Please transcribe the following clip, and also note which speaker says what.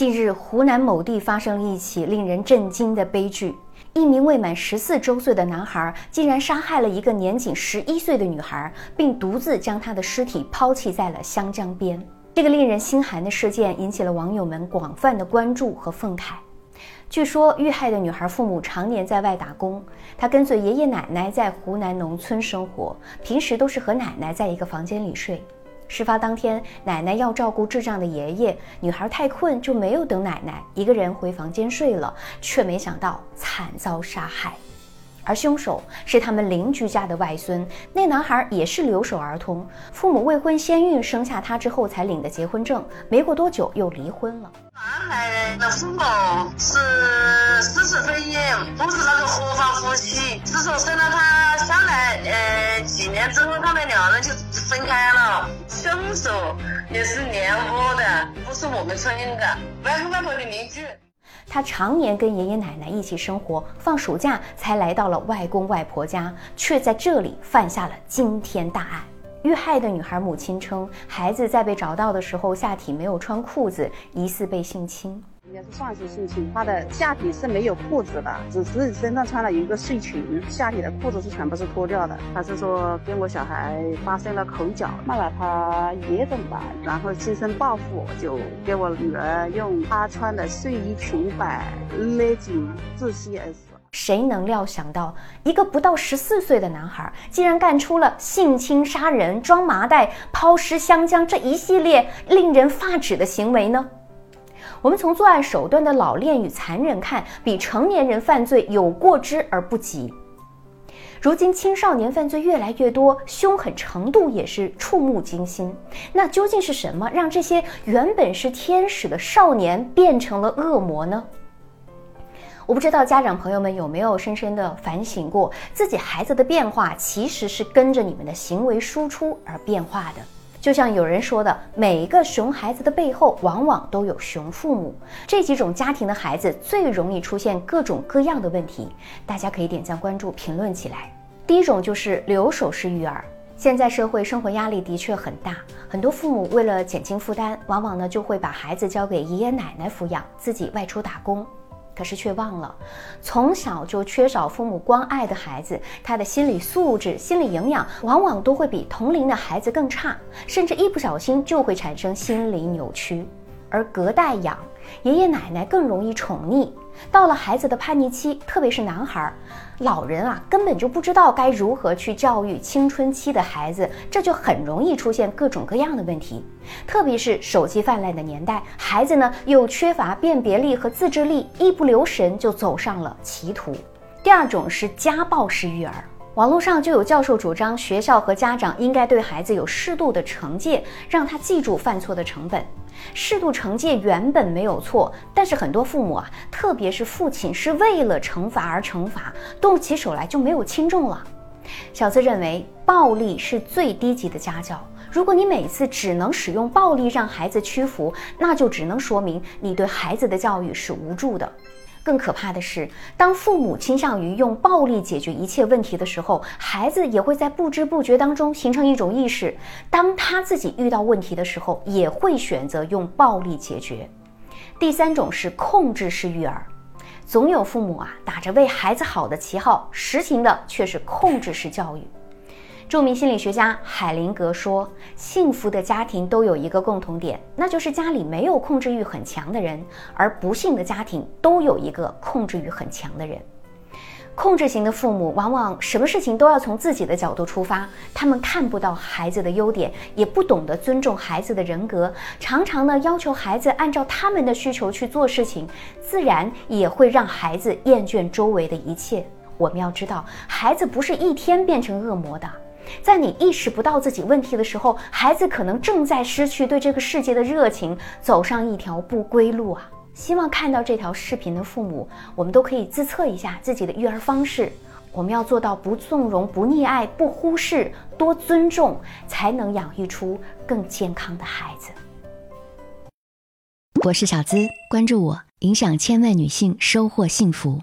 Speaker 1: 近日，湖南某地发生了一起令人震惊的悲剧：一名未满十四周岁的男孩竟然杀害了一个年仅十一岁的女孩，并独自将她的尸体抛弃在了湘江边。这个令人心寒的事件引起了网友们广泛的关注和愤慨。据说，遇害的女孩父母常年在外打工，她跟随爷爷奶奶在湖南农村生活，平时都是和奶奶在一个房间里睡。事发当天，奶奶要照顾智障的爷爷，女孩太困就没有等奶奶，一个人回房间睡了，却没想到惨遭杀害。而凶手是他们邻居家的外孙，那男孩也是留守儿童，父母未婚先孕，生下他之后才领的结婚证，没过多久又离婚了。
Speaker 2: 男孩的父母是事实婚姻，不是那个合法夫妻，是说生了他下来，呃，几年之后他们两人就分开了。凶手也是连窝的，不是我们村的，外公外婆的邻居。
Speaker 1: 他常年跟爷爷奶奶一起生活，放暑假才来到了外公外婆家，却在这里犯下了惊天大案。遇害的女孩母亲称，孩子在被找到的时候下体没有穿裤子，疑似被性侵。
Speaker 3: 应该是算是性侵，他的下体是没有裤子的，只是身上穿了一个睡裙，下体的裤子是全部是脱掉的。他是说跟我小孩发生了口角，骂了他野种吧，然后心生报复，就给我女儿用她穿的睡衣裙摆勒紧窒息而死。
Speaker 1: 谁能料想到，一个不到十四岁的男孩，竟然干出了性侵、杀人、装麻袋、抛尸湘江这一系列令人发指的行为呢？我们从作案手段的老练与残忍看，比成年人犯罪有过之而不及。如今青少年犯罪越来越多，凶狠程度也是触目惊心。那究竟是什么让这些原本是天使的少年变成了恶魔呢？我不知道家长朋友们有没有深深的反省过，自己孩子的变化其实是跟着你们的行为输出而变化的。就像有人说的，每一个熊孩子的背后往往都有熊父母。这几种家庭的孩子最容易出现各种各样的问题，大家可以点赞、关注、评论起来。第一种就是留守式育儿。现在社会生活压力的确很大，很多父母为了减轻负担，往往呢就会把孩子交给爷爷奶奶抚养，自己外出打工。可是却忘了，从小就缺少父母关爱的孩子，他的心理素质、心理营养往往都会比同龄的孩子更差，甚至一不小心就会产生心理扭曲。而隔代养，爷爷奶奶更容易宠溺。到了孩子的叛逆期，特别是男孩，老人啊根本就不知道该如何去教育青春期的孩子，这就很容易出现各种各样的问题。特别是手机泛滥的年代，孩子呢又缺乏辨别力和自制力，一不留神就走上了歧途。第二种是家暴式育儿。网络上就有教授主张，学校和家长应该对孩子有适度的惩戒，让他记住犯错的成本。适度惩戒原本没有错，但是很多父母啊，特别是父亲，是为了惩罚而惩罚，动起手来就没有轻重了。小资认为，暴力是最低级的家教。如果你每次只能使用暴力让孩子屈服，那就只能说明你对孩子的教育是无助的。更可怕的是，当父母倾向于用暴力解决一切问题的时候，孩子也会在不知不觉当中形成一种意识：当他自己遇到问题的时候，也会选择用暴力解决。第三种是控制式育儿，总有父母啊打着为孩子好的旗号，实行的却是控制式教育。著名心理学家海灵格说：“幸福的家庭都有一个共同点，那就是家里没有控制欲很强的人；而不幸的家庭都有一个控制欲很强的人。控制型的父母往往什么事情都要从自己的角度出发，他们看不到孩子的优点，也不懂得尊重孩子的人格，常常呢要求孩子按照他们的需求去做事情，自然也会让孩子厌倦周围的一切。我们要知道，孩子不是一天变成恶魔的。”在你意识不到自己问题的时候，孩子可能正在失去对这个世界的热情，走上一条不归路啊！希望看到这条视频的父母，我们都可以自测一下自己的育儿方式。我们要做到不纵容、不溺爱、不忽视，多尊重，才能养育出更健康的孩子。
Speaker 4: 我是小资，关注我，影响千万女性，收获幸福。